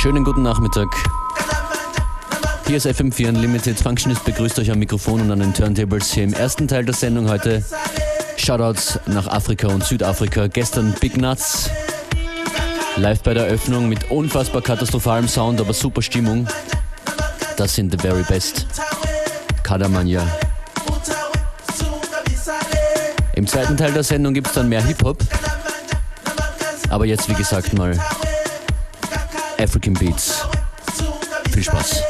Schönen guten Nachmittag. Hier ist FM4 Unlimited. Functionist begrüßt euch am Mikrofon und an den Turntables hier im ersten Teil der Sendung heute. Shoutouts nach Afrika und Südafrika. Gestern Big Nuts. Live bei der Eröffnung mit unfassbar katastrophalem Sound, aber super Stimmung. Das sind the very best. Kadamania. Im zweiten Teil der Sendung gibt es dann mehr Hip-Hop. Aber jetzt, wie gesagt, mal African Beats. Viel Spaß.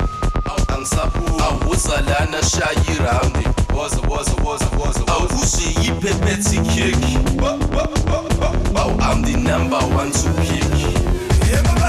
nsapu awusala na shayi raundi woza woza woza woza awushe yipepeti keki Wow, I'm the number one to pick.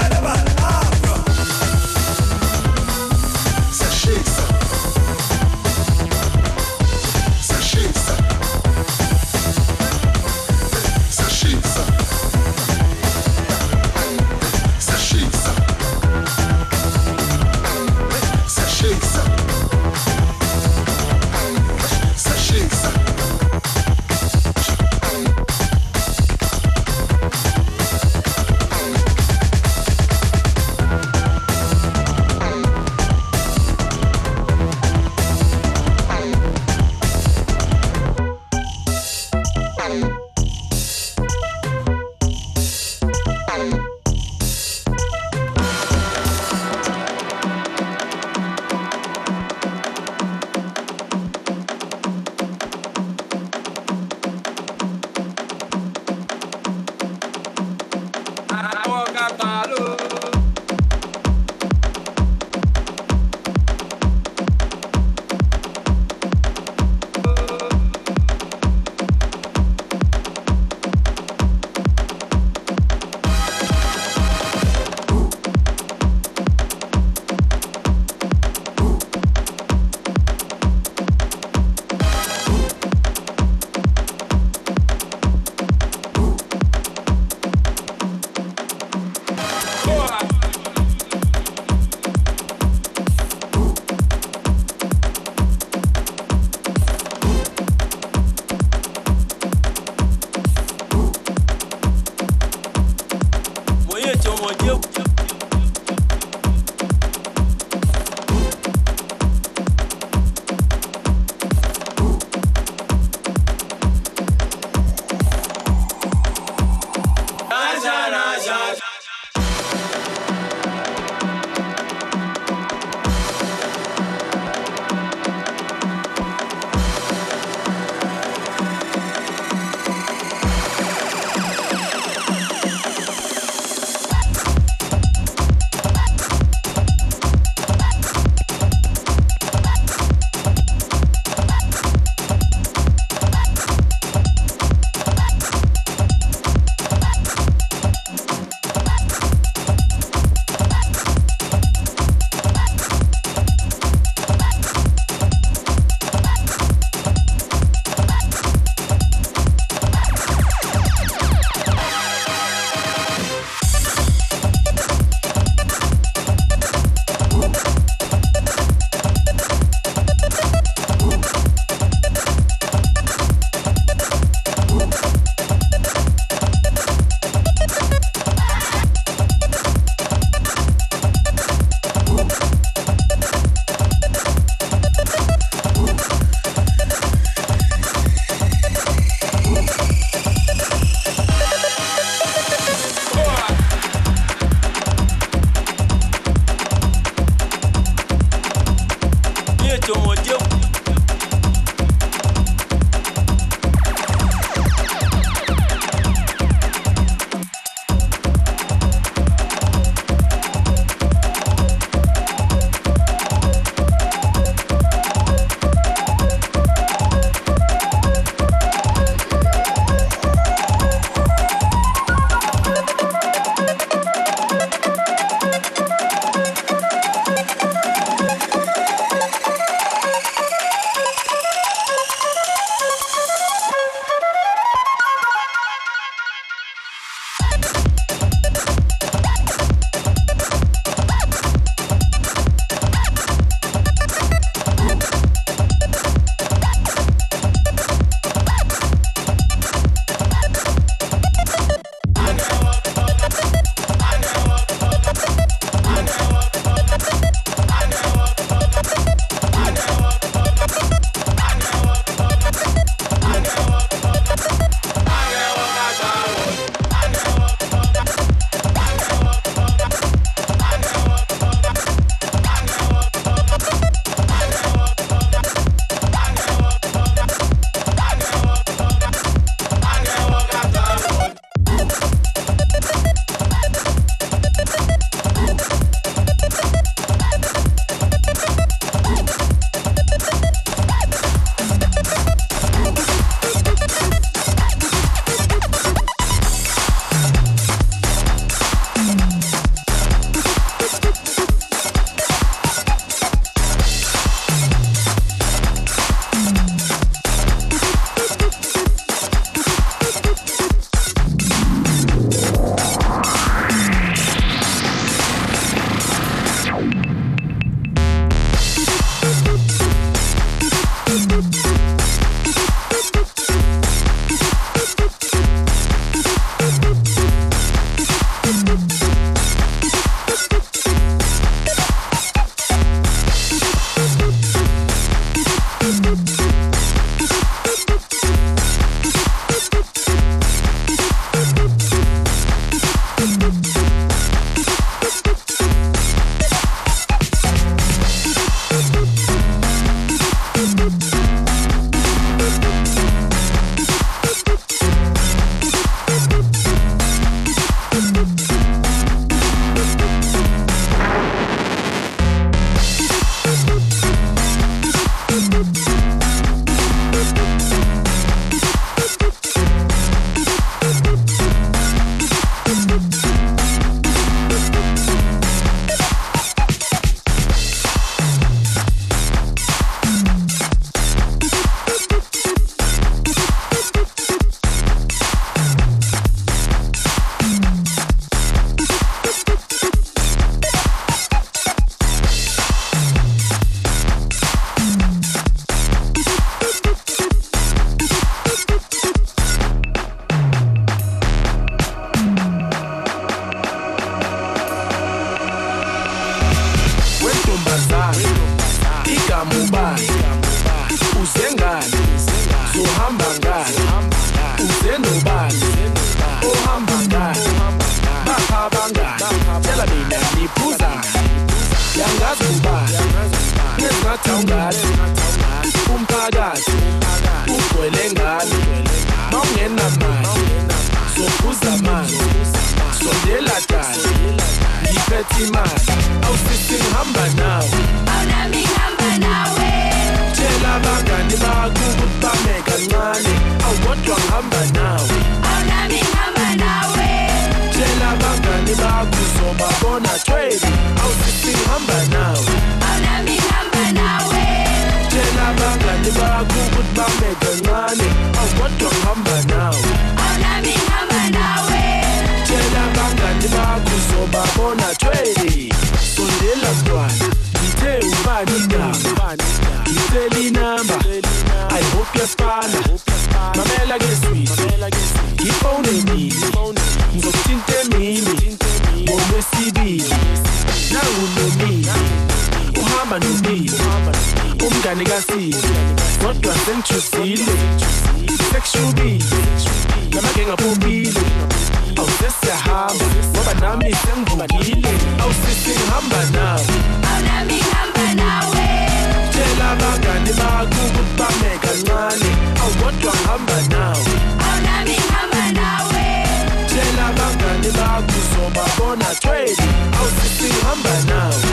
Kasini kodwa sengijuzile sekushubile namake ngaphophile awusesiyahamba ngoba nami sengivukile awusisi ngihamba nawe. Awunami ngihamba nawe. Tshela abangani bakho ukuthi bame kancane awukodwa ngihamba nawe. Awunami ngihamba nawe. Tshela abangani bakho uzobabona awusisi ngihamba nawe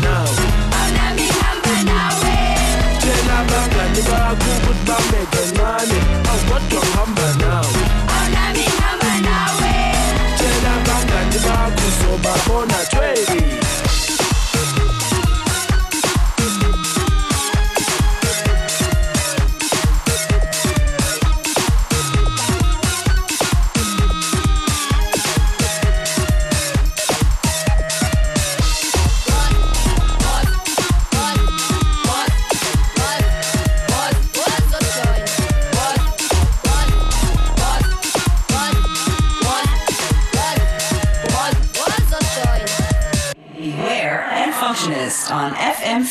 awukodwa ngihamba nawe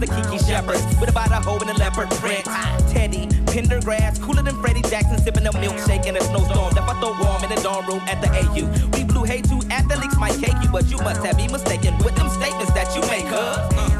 the Kiki Shepherds. With about a hoe and a leopard print. Teddy, Pendergrass, cooler than Freddie Jackson, sipping a milkshake in a snowstorm. That I throw warm in the dorm room at the AU. We blew hay to athletes might cake you, but you must have me mistaken with them statements that you make, huh?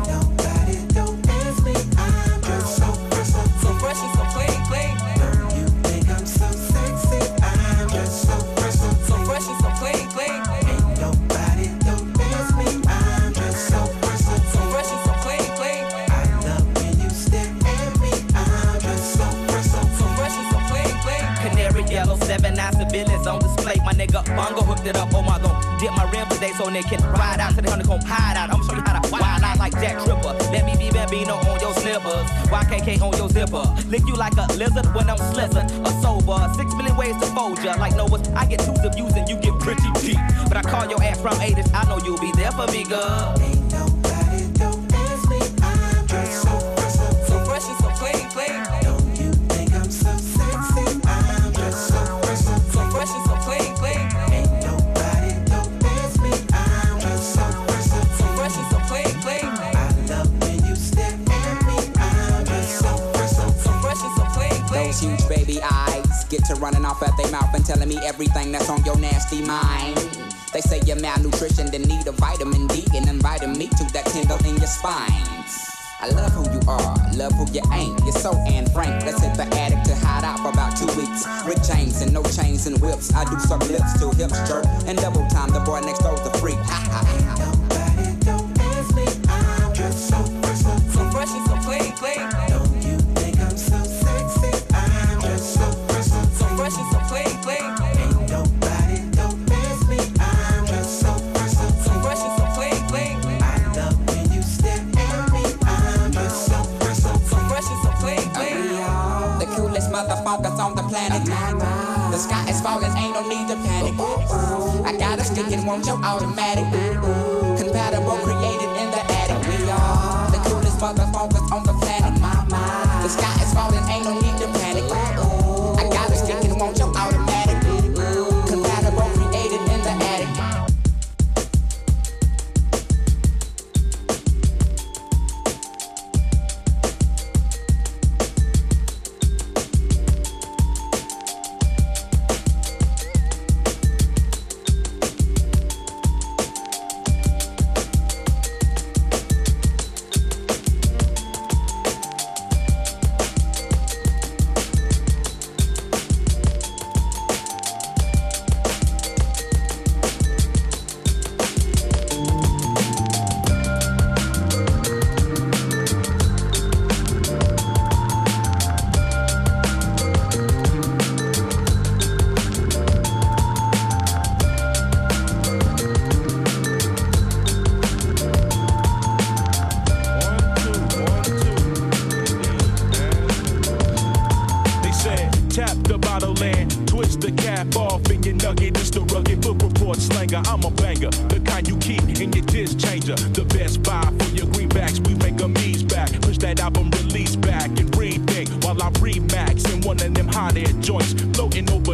Hooked it up. Oh my god, dip my rim today so they can ride out to the honeycomb hide out. I'm show you how to wild out like Jack Tripper. Let me be Bambino on your slippers. YKK on your zipper. Lick you like a lizard when I'm slizzing. A sober. Six million ways to fold ya. Like Noah's, I get twos of views and you get pretty deep. But I call your ass from 80s. I know you'll be there for me, girl. Get to running off at their mouth and telling me everything that's on your nasty mind. They say you're malnutrition, then need a vitamin D and inviting me to that tingle in your spine. I love who you are, love who you ain't. You're so Anne Frank. Let's hit the attic to hide out for about two weeks. Rick James and no chains and whips. I do suck lips till hips jerk and double time. The boy next door's a freak. Ha ha ha. Slanger. I'm a banger, the kind you keep in your disc changer. The best buy for your greenbacks. We make them ease back. Push that album release back and rethink while I remax in one of them hot air joints. Floating over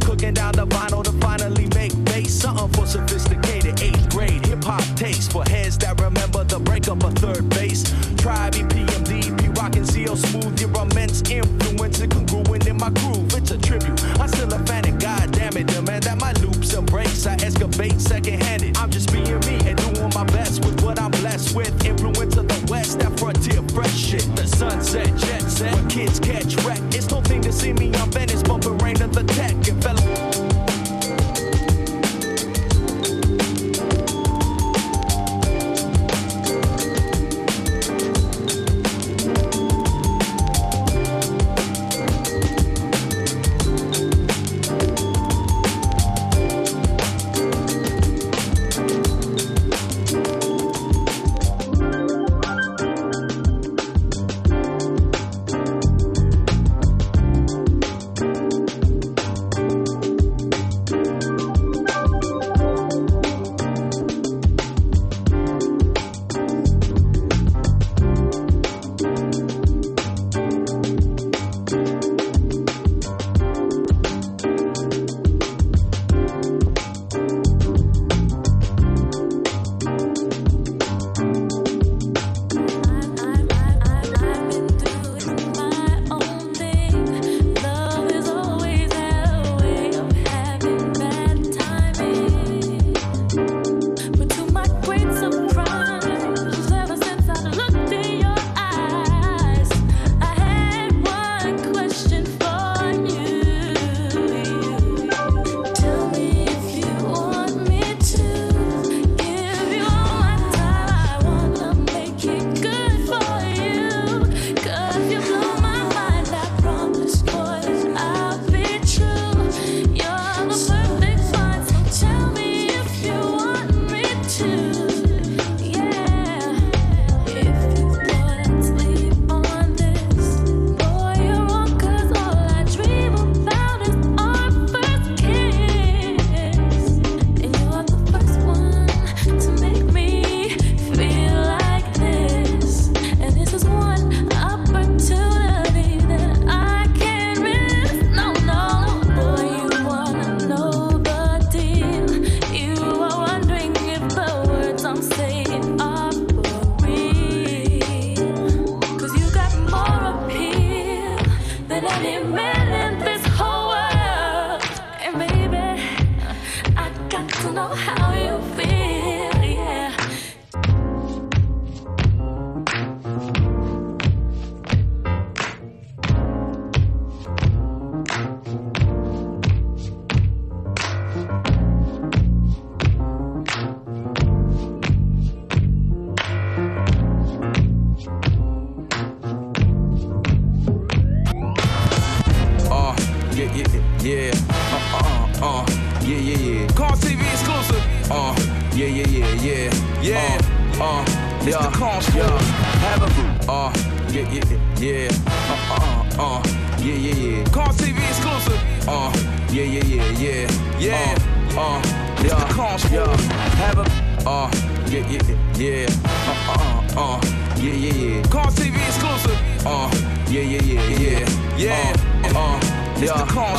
Cooking down the vinyl to finally make bass. Something for sophisticated eighth grade hip hop taste. For heads that remember the breakup of 3rd Bass. Tribe, EPMD, P rockin' CL smooth. Your immense influence and congruent in my groove. It's a tribute. I'm still a fan and god damn it, demand that my loops and breaks. I excavate second handed. I'm just being me and doing my best with what I'm blessed with. Influence of the West, that frontier fresh shit. The sunset, jet set. Kids catch wreck, yeah, yeah, yeah. Uh, uh, uh, yeah, yeah, yeah. Call TV exclusive. Uh, yeah, yeah, yeah, yeah, yeah. Uh, it's the Call yeah. Have a uh, yeah, yeah, yeah. Uh, uh, uh, yeah, yeah, yeah. Call TV exclusive. Uh, yeah, yeah, yeah, yeah, yeah. Uh, Uh, it's the call,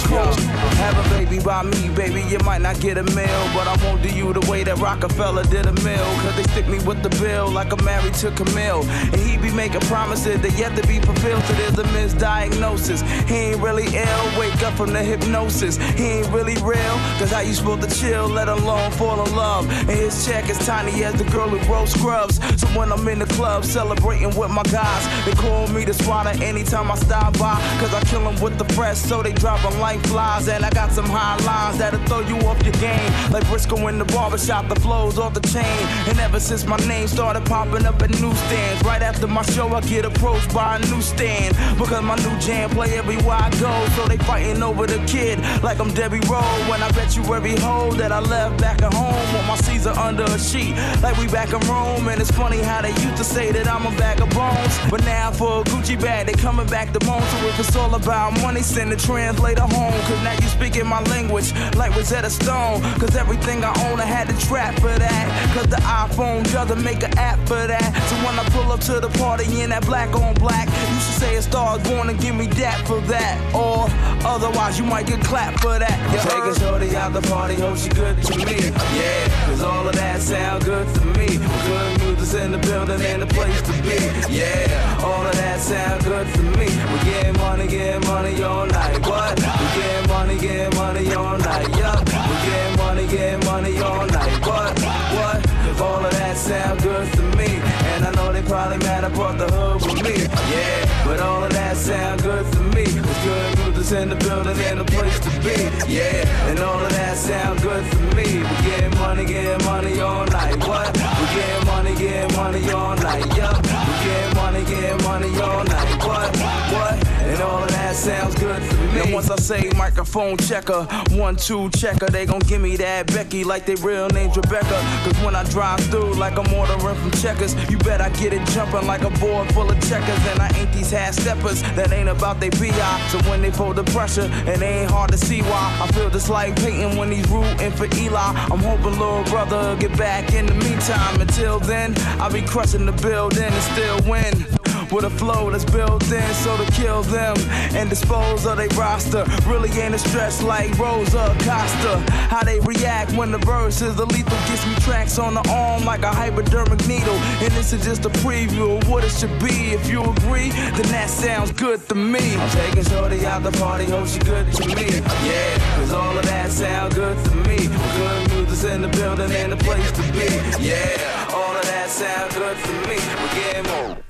Have a baby by me, baby. You might not get a meal, but I won't do you the way that Roc-A-Fella did a mill. Cause they stick me with the bill like I'm married to Camille. And he be making promises that yet to be fulfilled. So there's a misdiagnosis. He ain't really ill, wake up from the hypnosis. He ain't really real, cause how you supposed to chill, let alone fall in love. And his check is tiny as the girl who grows scrubs. So when I'm in the club celebrating with my guys, they call me the swatter anytime I stop by. Cause I kill kill 'em with the fresh, so they dropping flies. And I got some high lines that'll throw you off your game. Like Briscoe in the barbershop, the flows off the chain. And ever since my name started popping up at newsstands, right after my show, I get approached by a new stand. Because my new jam play everywhere I go. So they fighting over the kid like I'm Debbie Rowe. When I bet you every hole that I left back at home. Want my Caesar under a sheet, like we back in Rome. And it's funny how they used to say that I'm a bag of bones. But now for a Gucci bag, they coming back to bone. So if it's all about money, send the translator home. Cause now you speaking my language like Rosetta Stone. Cause everything I own, I had to trap for that. Cause the iPhone doesn't make an app for that. So when I pull up to the party in that black on black, you should say a star's born and give me that for that. Or otherwise, you might get clapped for that. You're taking shorty out the party, hope she good to me. Yeah, cause all of that sound good to me. Good the building and the place to be. Yeah, all of that sound good to me. We getting money, getting money all night. What? We getting money, getting money all night. Yup. We getting money, getting money all night. What? What? All of that sound good to me. And I know they probably mad I brought the hood with me. Yeah, but all of that sound good to me. It's good music's in the building and the place to be. Yeah, and all of that sound good to me. We getting money, getting money all night. What? We getting money, getting money all night. Yup. We getting money, getting money all night. What? What? And all of that sounds good to me. Now once I say microphone checker, one, two checker, they gon' give me that Becky like they real name's Rebecca. Cause when I drive through like I'm ordering from checkers, you bet I get it jumping like a board full of checkers. And I ain't these half steppers that ain't about they PI. So when they the pressure, and it ain't hard to see why. I feel just like Peyton when he's rooting for Eli. I'm hoping little brother get back in the meantime. Until then, I'll be crushing the building and still win with a flow that's built in so to kill them and dispose of their roster really ain't a stretch like Rosa Costa. How they react when the verse is the lethal gets me tracks on the arm like a hypodermic needle. And this is just a preview of what it should be. If you agree, then that sounds good to me. I'm taking Shorty out the party, hope she good to me. Yeah, cause all of that sound good to me. Good music's in the building and the place to be. Yeah, all of that sound good to me. We're getting more.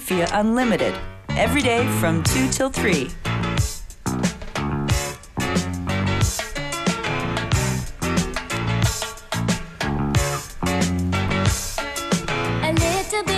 FM4 Unlimited. Every day from 2 till 3. A little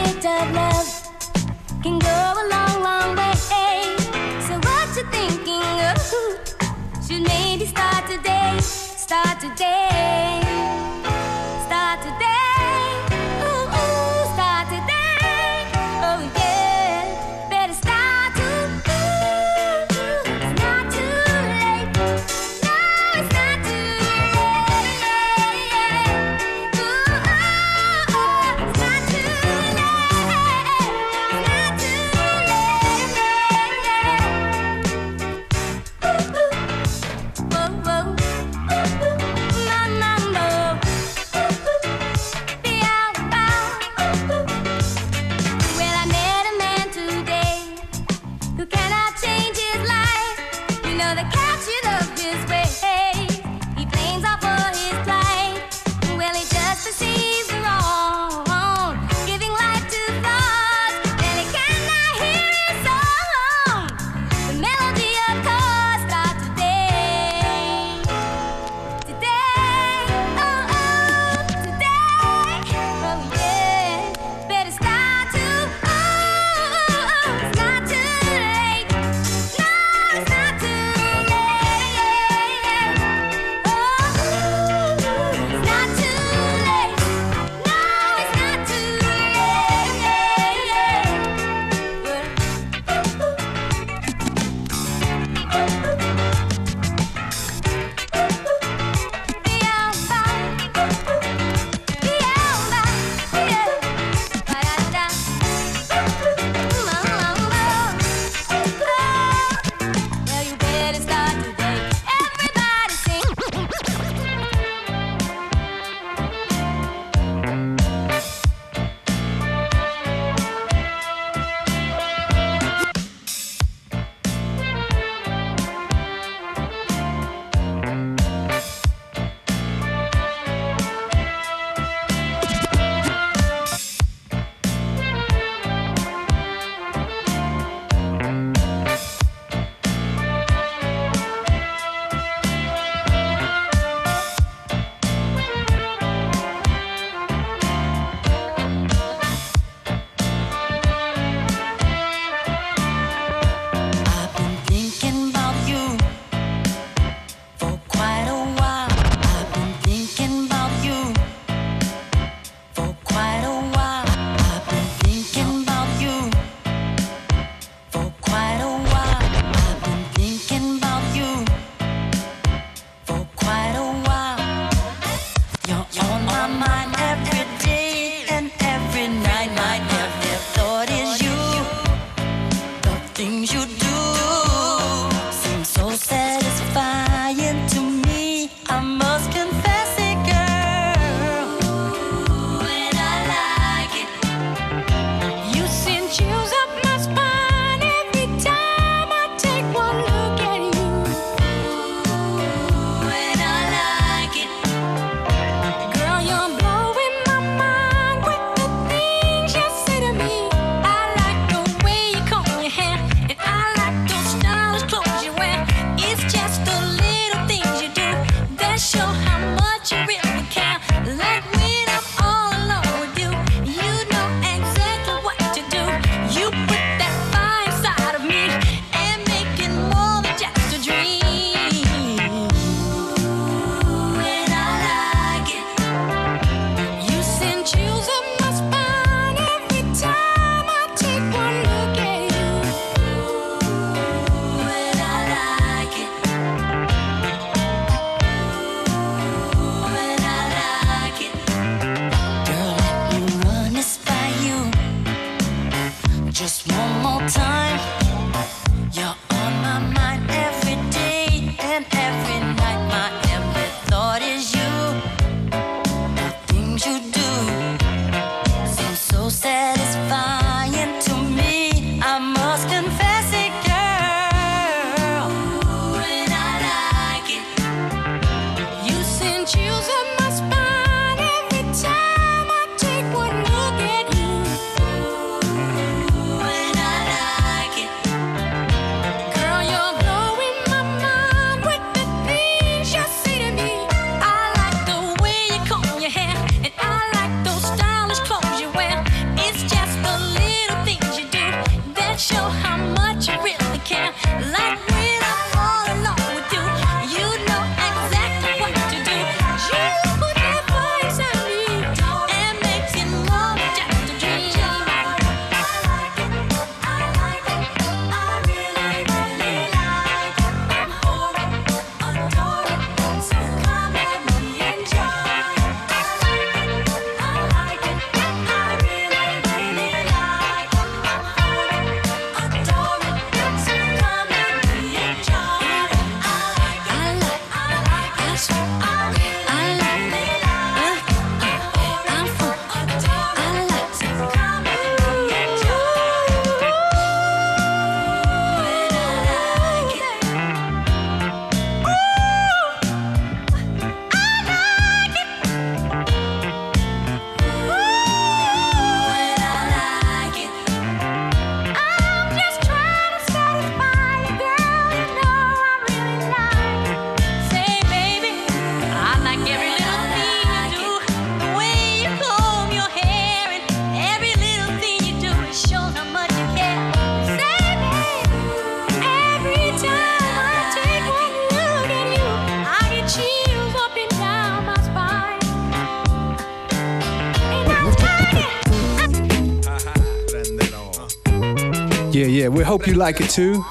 we hope you like it too.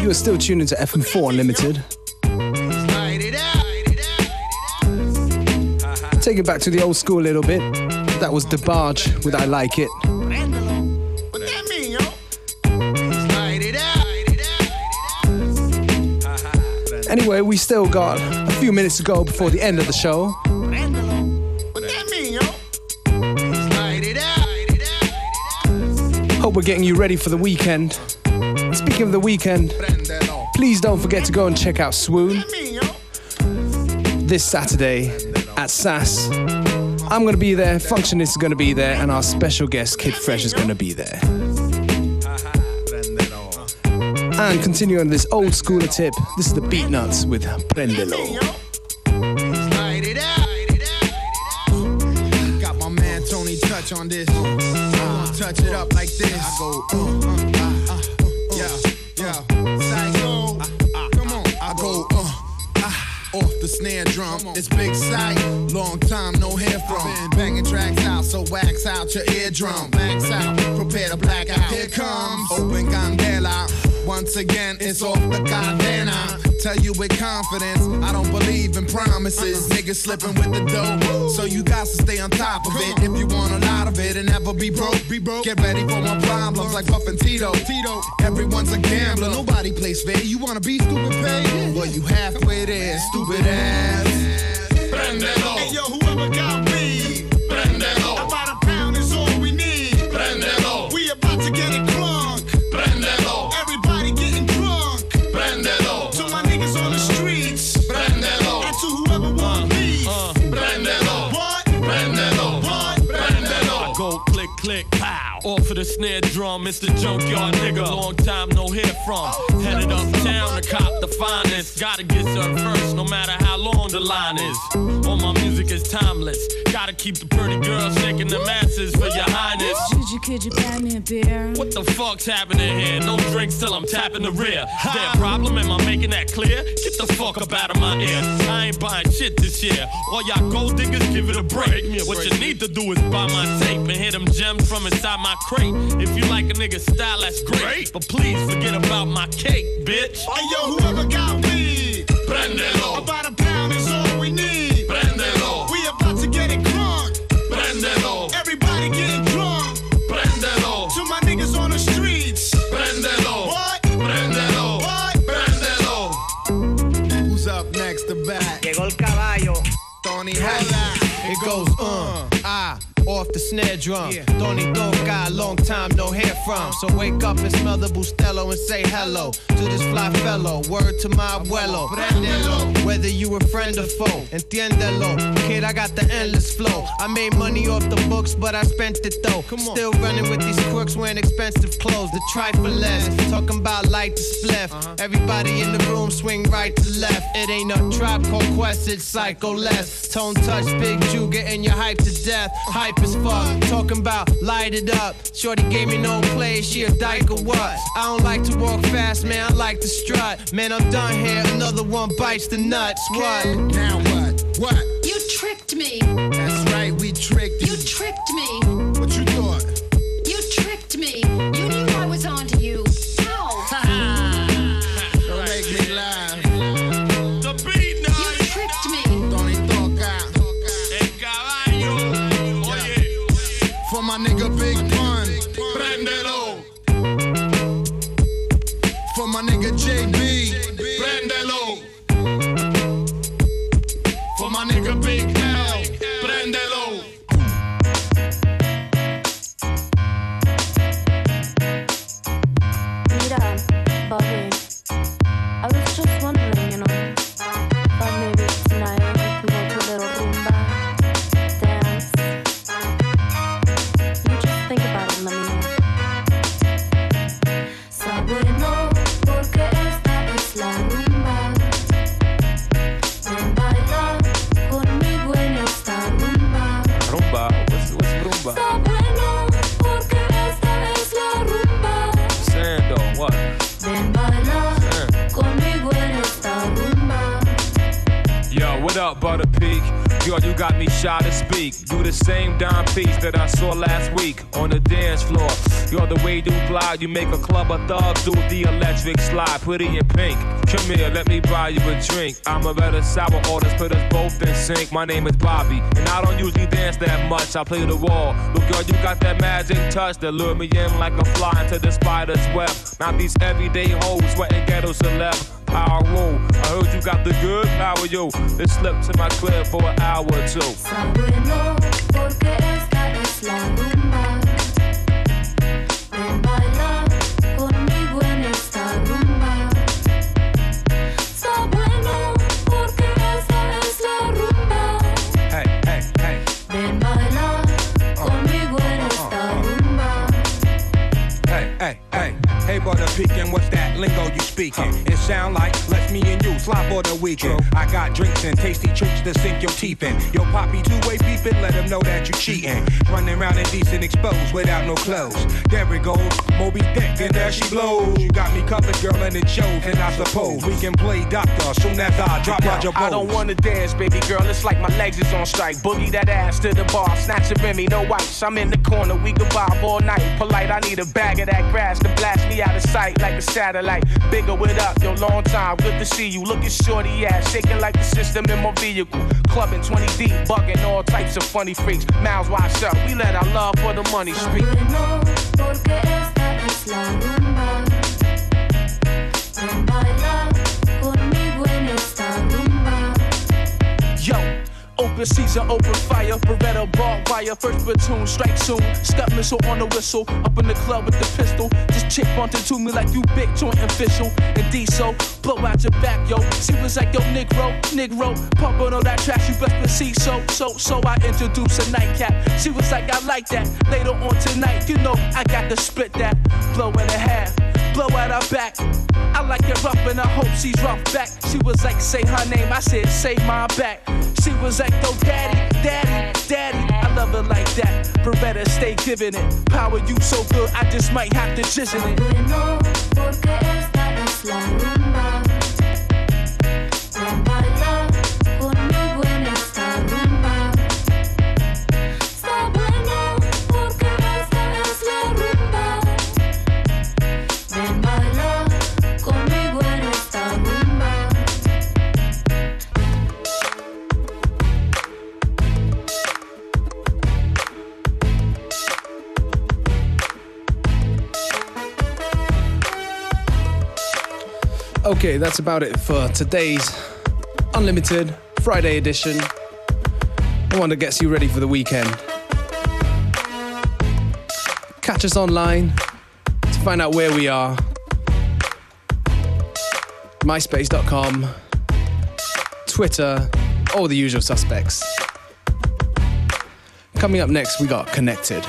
You are still tuned into FM4 Unlimited. Take it back to the old school a little bit. That was DeBarge Barge with I Like It. Anyway, we still got a few minutes to go before the end of the show. Hope we're getting you ready for the weekend. Speaking of the weekend, please don't forget to go and check out Swoon this Saturday at SAS. I'm gonna be there, Functionist is gonna be there, and our special guest Kid Fresh is gonna be there. And continuing on this old schooler tip, this is the Beatnuts with Prendelo. Got my man Tony Touch on this. Gonna touch it up like this. I go, uh, uh, uh, snare drum. It's big sight. Long time no hear from. Banging tracks out, so wax out your eardrum. Max out, prepare to black out. Here comes open candela. Once again, it's off the cadena. Tell you with confidence, I don't believe in promises. Niggas slipping with the dough, so you got to stay on top of it. If you want a lot of it and never be broke, be broke. Get ready for my problems like Puff and Tito. Tito, everyone's a gambler. Nobody plays fair. You wanna be stupid, pay? Well, you halfway there, stupid ass. Prendelo. The snare drum, it's the junkyard nigga. Long time no hear from. Headed uptown to cop the finest. Gotta get served first, no matter how long the line is. All my music is timeless. Gotta keep the pretty girls shaking the masses for your highness. Juju, could you buy me a beer? What the fuck's happening here? No drinks till I'm tapping the rear. Is there a problem? Am I making that clear? Get the fuck up out of my ear. I ain't buying shit this year. All y'all gold diggers, give it a break. What you need to do is buy my tape and hit them gems from inside my crate. If you like a nigga style, that's great. But please forget about my cake, bitch. Hey yo, whoever got weed, Prendelo. About a pound is all we need. Off the snare drum. Yeah. Tony Toca, long time no hear from. So wake up and smell the Bustelo and say hello to this fly fellow. Word to my abuelo. Prendelo. Whether you a friend or foe, entiéndelo. Kid, I got the endless flow. I made money off the books, but I spent it though. Still running with these crooks wearing expensive clothes. The trifle less. Talking about light to spliff. Everybody in the room swing right to left. It ain't a trap called Quest, it's Psycho Les. Tone touch, big Jew getting your hype to death. Hype as fuck. Talking about light it up. Shorty gave me no play, she a dyke or what? I don't like to walk fast, man, I like to strut. Man, I'm done here, another one bites the nuts. What? Now what? What? You tricked me. That's right, we tricked you. You tricked me. What you thought? You tricked me. You you make a club of thugs do the electric slide. Pretty in pink. Come here, let me buy you a drink. I'm a better sour orders, put us both in sync. My name is Bobby, and I don't usually dance that much. I play the wall. Look, girl, you got that magic touch that lure me in like a fly into the spider's web. Now these everyday hoes sweating ghetto celeb. Power roll. I heard you got the good power, yo. Let's slip to my crib for an hour or two. Brother, what's that lingo. You speaking? It sound like let's me and you slide for the weekend. I got drinks and tasty treats to sink your teeth in. Yo, poppy two-way beefing, let them know that you cheating. Running around indecent exposed without no clothes. There it goes, Moby Dick, and there she blows. You got me covered, girl, and it shows. And I suppose we can play doctor soon as I drop out your Roger I don't wanna dance, baby girl. It's like my legs is on strike. Boogie that ass to the bar, snatch a Remy, no wipes. I'm in the corner, we can vibe all night. Polite, I need a bag of that grass to blast me out of sight like a satellite. Bigger with up, yo, long time, good to see you. Looking shorty ass, shaking like the system in my vehicle. Clubbing 20 deep, bugging all types of funny freaks. Mouths wide shut, we let our love for the money speak. Open season, open fire, Beretta barbed wire, first platoon, strike soon. Scud missile on the whistle, up in the club with the pistol. This chick bumped to me like you big joint official. And diesel, blow out your back, yo. She was like, yo, Negro, Negro, pumping on that trash, you best see. So, so, so I introduced a nightcap. She was like, I like that. Later on tonight, you know, I got to split that. Blow in a half, blow out her back. I like it rough and I hope she's rough back. She was like, say her name, I said, say my back. She was like, yo, daddy, daddy, daddy. I love her like that. Beretta, stay giving it. Power you so good, I just might have to jizz in it. Okay, that's about it for today's Unlimited Friday edition. The one that gets you ready for the weekend. Catch us online to find out where we are. MySpace.com, Twitter, all the usual suspects. Coming up next, we got Connected.